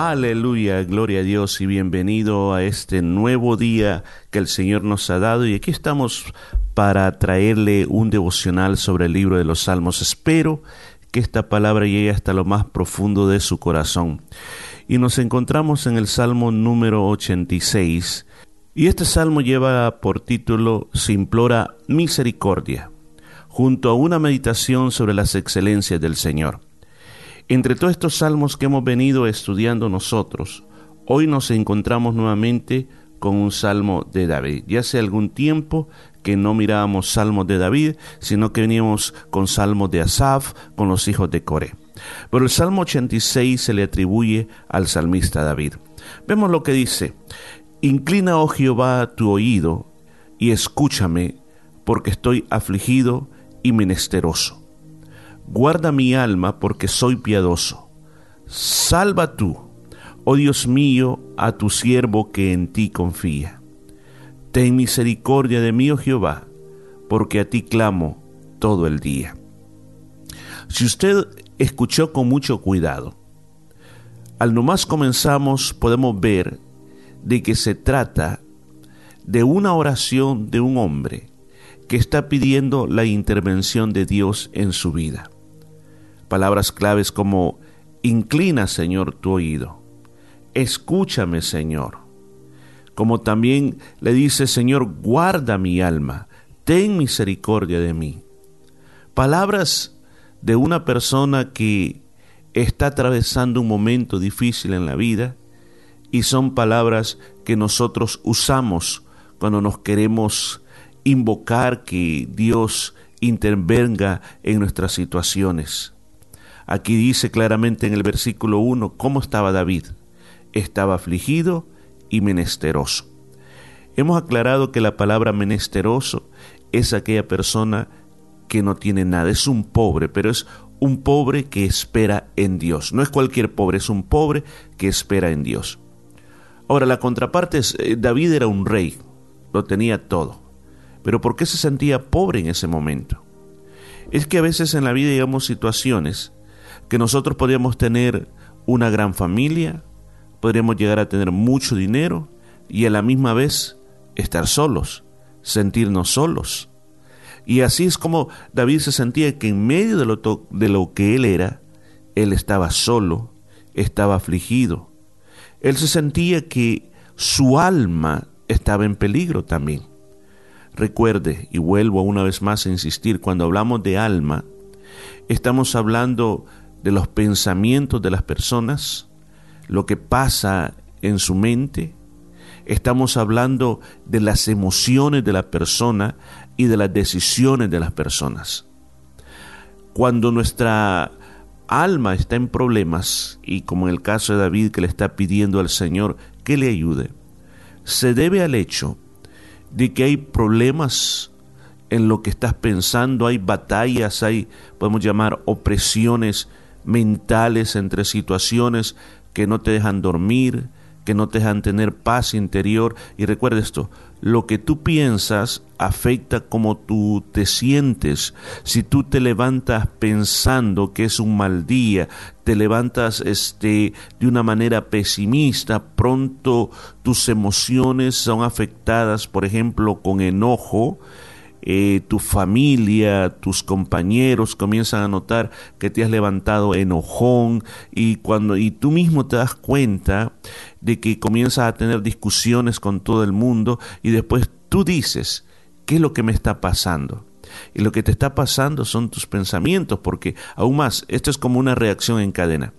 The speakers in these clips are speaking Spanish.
Aleluya, gloria a Dios y bienvenido a este nuevo día que el Señor nos ha dado y aquí estamos para traerle un devocional sobre el libro de los Salmos. Espero que esta palabra llegue hasta lo más profundo de su corazón. Y nos encontramos en el Salmo número 86 y este salmo lleva por título Se implora misericordia, junto a una meditación sobre las excelencias del Señor. Entre todos estos salmos que hemos venido estudiando nosotros, hoy nos encontramos nuevamente con un salmo de David. Ya hace algún tiempo que no mirábamos salmos de David, sino que veníamos con salmos de Asaf, con los hijos de Coré. Pero el Salmo 86 se le atribuye al salmista David. Vemos lo que dice, Inclina, oh Jehová, tu oído y escúchame, porque estoy afligido y menesteroso. Guarda mi alma porque soy piadoso. Salva tú, oh Dios mío, a tu siervo que en ti confía. Ten misericordia de mí, oh Jehová, porque a ti clamo todo el día. Si usted escuchó con mucho cuidado, al nomás comenzamos podemos ver de que se trata de una oración de un hombre que está pidiendo la intervención de Dios en su vida. Palabras claves como, inclina Señor tu oído, escúchame Señor. Como también le dice, Señor, guarda mi alma, ten misericordia de mí. Palabras de una persona que está atravesando un momento difícil en la vida y son palabras que nosotros usamos cuando nos queremos invocar que Dios intervenga en nuestras situaciones. Aquí dice claramente en el versículo 1 cómo estaba David. Estaba afligido y menesteroso. Hemos aclarado que la palabra menesteroso es aquella persona que no tiene nada, es un pobre, pero es un pobre que espera en Dios. No es cualquier pobre, es un pobre que espera en Dios. Ahora, la contraparte es, eh, David era un rey, lo tenía todo. Pero ¿por qué se sentía pobre en ese momento? Es que a veces en la vida llegamos situaciones que nosotros podríamos tener una gran familia, podríamos llegar a tener mucho dinero y a la misma vez estar solos, sentirnos solos. Y así es como David se sentía que en medio de lo, de lo que él era, él estaba solo, estaba afligido. Él se sentía que su alma estaba en peligro también. Recuerde, y vuelvo una vez más a insistir, cuando hablamos de alma, estamos hablando de los pensamientos de las personas, lo que pasa en su mente. Estamos hablando de las emociones de la persona y de las decisiones de las personas. Cuando nuestra alma está en problemas, y como en el caso de David que le está pidiendo al Señor que le ayude, se debe al hecho de que hay problemas en lo que estás pensando, hay batallas, hay, podemos llamar, opresiones mentales entre situaciones que no te dejan dormir, que no te dejan tener paz interior. Y recuerda esto, lo que tú piensas afecta como tú te sientes. Si tú te levantas pensando que es un mal día, te levantas este de una manera pesimista, pronto tus emociones son afectadas, por ejemplo, con enojo, eh, tu familia, tus compañeros comienzan a notar que te has levantado enojón y cuando y tú mismo te das cuenta de que comienzas a tener discusiones con todo el mundo y después tú dices, ¿qué es lo que me está pasando? Y lo que te está pasando son tus pensamientos, porque aún más, esto es como una reacción en cadena.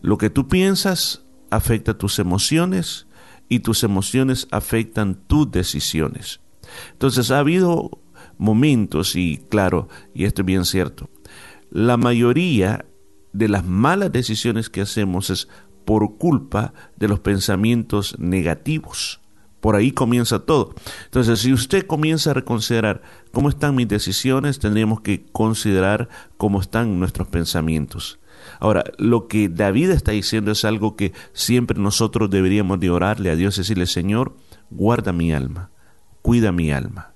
Lo que tú piensas afecta tus emociones y tus emociones afectan tus decisiones. Entonces ha habido momentos, y claro, y esto es bien cierto, la mayoría de las malas decisiones que hacemos es por culpa de los pensamientos negativos. Por ahí comienza todo. Entonces, si usted comienza a reconsiderar cómo están mis decisiones, tendríamos que considerar cómo están nuestros pensamientos. Ahora, lo que David está diciendo es algo que siempre nosotros deberíamos de orarle a Dios, decirle, Señor, guarda mi alma, cuida mi alma,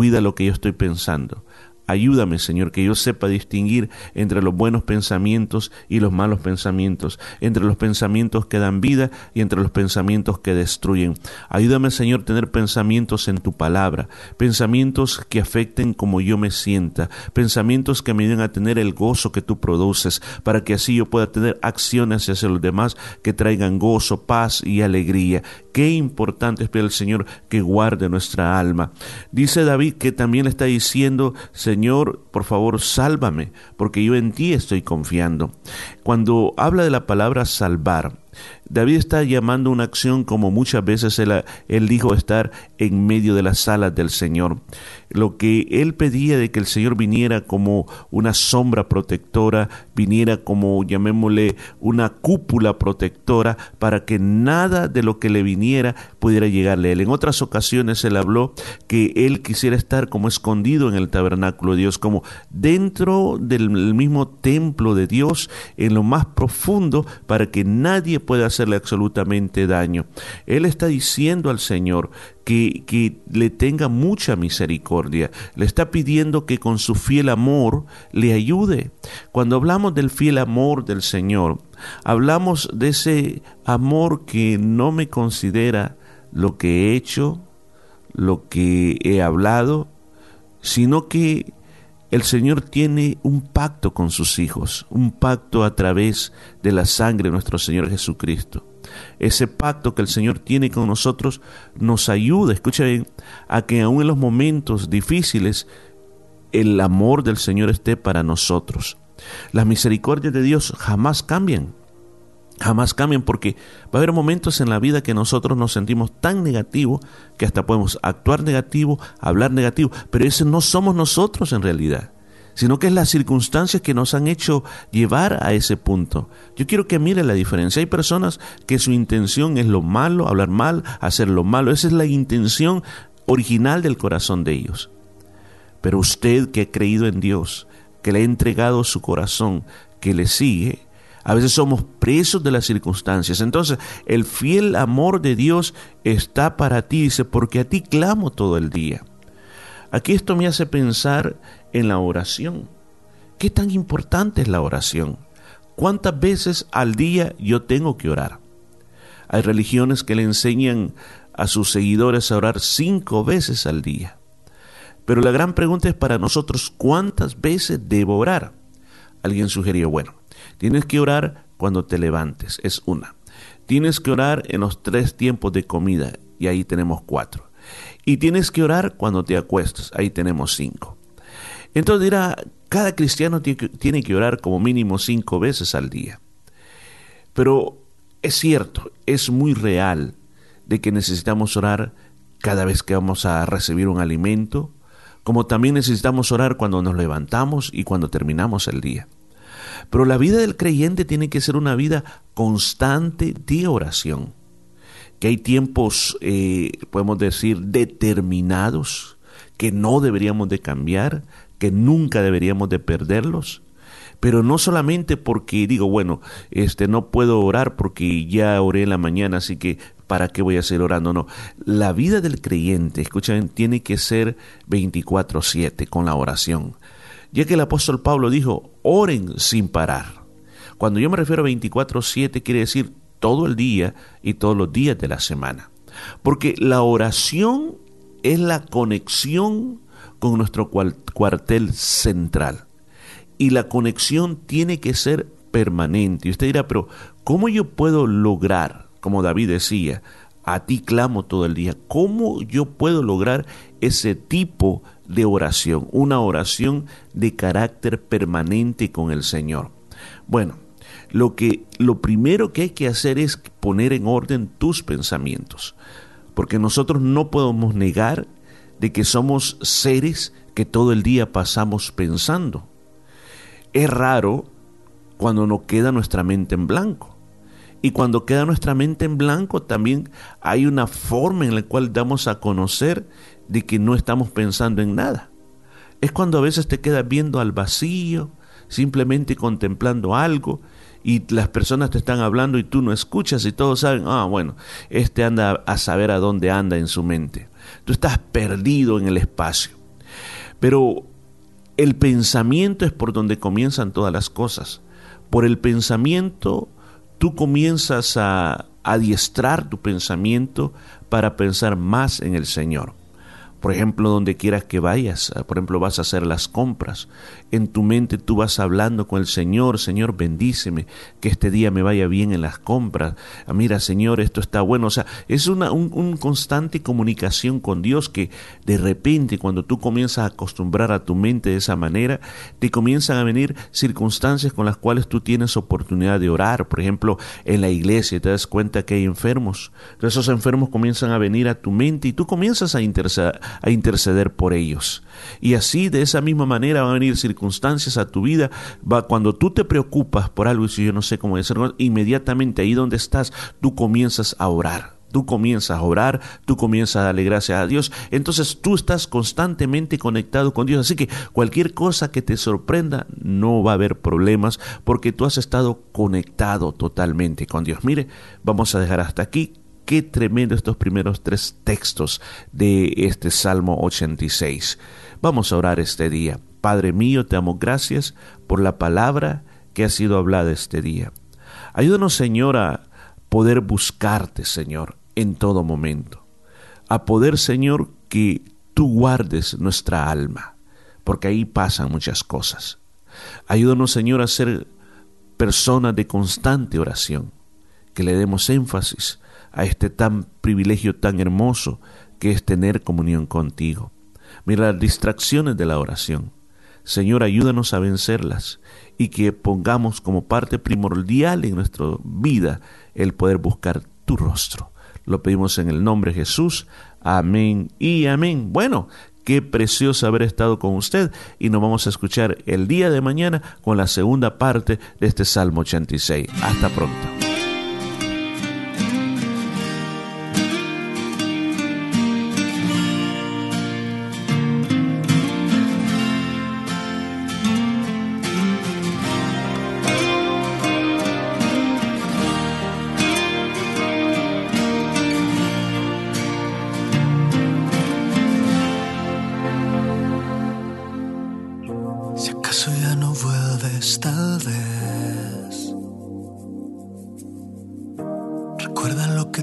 cuida lo que yo estoy pensando, Ayúdame, Señor, que yo sepa distinguir entre los buenos pensamientos y los malos pensamientos, entre los pensamientos que dan vida y entre los pensamientos que destruyen. Ayúdame, Señor, tener pensamientos en tu palabra, pensamientos que afecten como yo me sienta, pensamientos que me den a tener el gozo que tú produces, para que así yo pueda tener acciones hacia los demás que traigan gozo, paz y alegría. Qué importante es el Señor que guarde nuestra alma. Dice David que también está diciendo, Señor, por favor, sálvame, porque yo en ti estoy confiando. Cuando habla de la palabra salvar, David está llamando una acción como muchas veces él, dijo estar en medio de las salas del Señor. Lo que él pedía de que el Señor viniera como una sombra protectora, viniera como, llamémosle, una cúpula protectora para que nada de lo que le viniera pudiera llegarle a él. En otras ocasiones él habló que él quisiera estar como escondido en el tabernáculo de Dios, como dentro del mismo templo de Dios, en lo más profundo, para que nadie pueda hacerle absolutamente daño. Él está diciendo al Señor que, que, le tenga mucha misericordia. Le está pidiendo que con su fiel amor le ayude. Cuando hablamos del fiel amor del Señor, hablamos de ese amor que no me considera lo que he hecho, lo que he hablado, sino que el Señor tiene un pacto con sus hijos, un pacto a través de la sangre de nuestro Señor Jesucristo. Ese pacto que el Señor tiene con nosotros nos ayuda, escucha bien, a que aun en los momentos difíciles el amor del Señor esté para nosotros. Las misericordias de Dios jamás cambian. Jamás cambian porque va a haber momentos en la vida que nosotros nos sentimos tan negativos que hasta podemos actuar negativo, hablar negativo, pero ese no somos nosotros en realidad, sino que es las circunstancias que nos han hecho llevar a ese punto. Yo quiero que mire la diferencia. Hay personas que su intención es lo malo, hablar mal, hacer lo malo. Esa es la intención original del corazón de ellos. Pero usted que ha creído en Dios, que le ha entregado su corazón, que le sigue, a veces somos presos de las circunstancias. Entonces, el fiel amor de Dios está para ti, dice, porque a ti clamo todo el día. Aquí esto me hace pensar en la oración. ¿Qué tan importante es la oración? ¿Cuántas veces al día yo tengo que orar? Hay religiones que le enseñan a sus seguidores a orar cinco veces al día. Pero la gran pregunta es para nosotros, ¿cuántas veces debo orar? Alguien sugirió, bueno, Tienes que orar cuando te levantes, es una. Tienes que orar en los tres tiempos de comida, y ahí tenemos cuatro. Y tienes que orar cuando te acuestas, ahí tenemos cinco. Entonces dirá, cada cristiano tiene que orar como mínimo cinco veces al día. Pero es cierto, es muy real de que necesitamos orar cada vez que vamos a recibir un alimento, como también necesitamos orar cuando nos levantamos y cuando terminamos el día. Pero la vida del creyente tiene que ser una vida constante de oración. Que hay tiempos, eh, podemos decir, determinados, que no deberíamos de cambiar, que nunca deberíamos de perderlos. Pero no solamente porque digo, bueno, este no puedo orar porque ya oré en la mañana, así que ¿para qué voy a seguir orando? No, la vida del creyente, escuchen, tiene que ser 24/7 con la oración ya que el apóstol Pablo dijo, oren sin parar. Cuando yo me refiero a 24/7 quiere decir todo el día y todos los días de la semana. Porque la oración es la conexión con nuestro cuartel central. Y la conexión tiene que ser permanente. Y usted dirá, pero ¿cómo yo puedo lograr, como David decía, a ti clamo todo el día, cómo yo puedo lograr ese tipo de oración, una oración de carácter permanente con el Señor. Bueno, lo que lo primero que hay que hacer es poner en orden tus pensamientos, porque nosotros no podemos negar de que somos seres que todo el día pasamos pensando. Es raro cuando no queda nuestra mente en blanco. Y cuando queda nuestra mente en blanco, también hay una forma en la cual damos a conocer de que no estamos pensando en nada. Es cuando a veces te quedas viendo al vacío, simplemente contemplando algo, y las personas te están hablando y tú no escuchas y todos saben, ah, bueno, este anda a saber a dónde anda en su mente. Tú estás perdido en el espacio. Pero el pensamiento es por donde comienzan todas las cosas. Por el pensamiento tú comienzas a adiestrar tu pensamiento para pensar más en el Señor. Por ejemplo, donde quieras que vayas, por ejemplo, vas a hacer las compras. En tu mente tú vas hablando con el Señor, Señor, bendíceme, que este día me vaya bien en las compras. Ah, mira, Señor, esto está bueno. O sea, es una un, constante comunicación con Dios que de repente cuando tú comienzas a acostumbrar a tu mente de esa manera, te comienzan a venir circunstancias con las cuales tú tienes oportunidad de orar. Por ejemplo, en la iglesia te das cuenta que hay enfermos. Entonces esos enfermos comienzan a venir a tu mente y tú comienzas a interesar a interceder por ellos. Y así, de esa misma manera, van a venir circunstancias a tu vida. Va, cuando tú te preocupas por algo, y si yo no sé cómo decirlo, inmediatamente ahí donde estás, tú comienzas a orar. Tú comienzas a orar, tú comienzas a darle gracias a Dios. Entonces tú estás constantemente conectado con Dios. Así que cualquier cosa que te sorprenda, no va a haber problemas porque tú has estado conectado totalmente con Dios. Mire, vamos a dejar hasta aquí. Qué tremendo estos primeros tres textos de este Salmo 86. Vamos a orar este día. Padre mío, te amo gracias por la palabra que ha sido hablada este día. Ayúdanos, Señor, a poder buscarte, Señor, en todo momento. A poder, Señor, que tú guardes nuestra alma, porque ahí pasan muchas cosas. Ayúdanos, Señor, a ser personas de constante oración, que le demos énfasis a este tan privilegio tan hermoso que es tener comunión contigo. Mira las distracciones de la oración. Señor, ayúdanos a vencerlas y que pongamos como parte primordial en nuestra vida el poder buscar tu rostro. Lo pedimos en el nombre de Jesús. Amén y amén. Bueno, qué precioso haber estado con usted y nos vamos a escuchar el día de mañana con la segunda parte de este Salmo 86. Hasta pronto. Lo que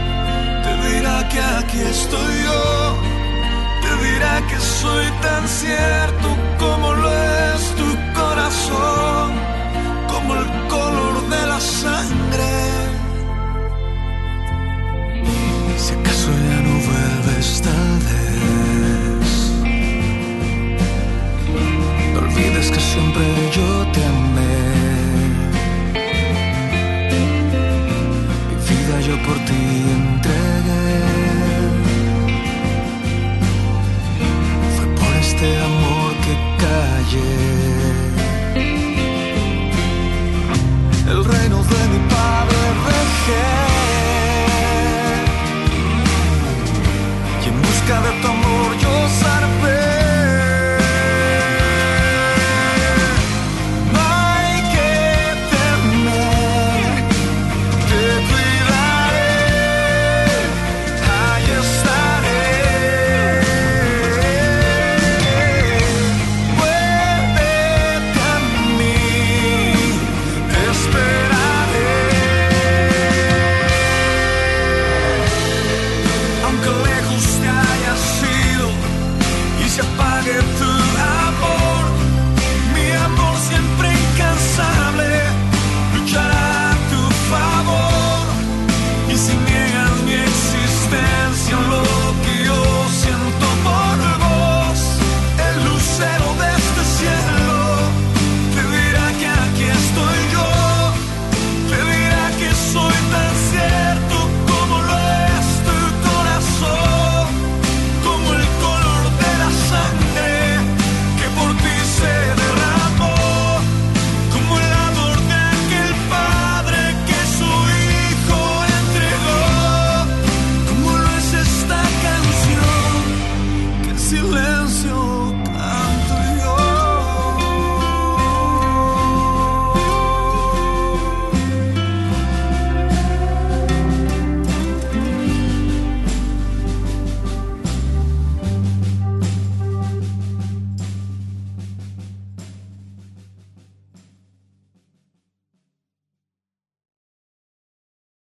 dirá que aquí estoy yo, te dirá que soy tan cierto como lo es tu corazón, como el color de la sangre. Si acaso ya no vuelve esta vez, no olvides que siempre yo te amé. Mi vida yo por ti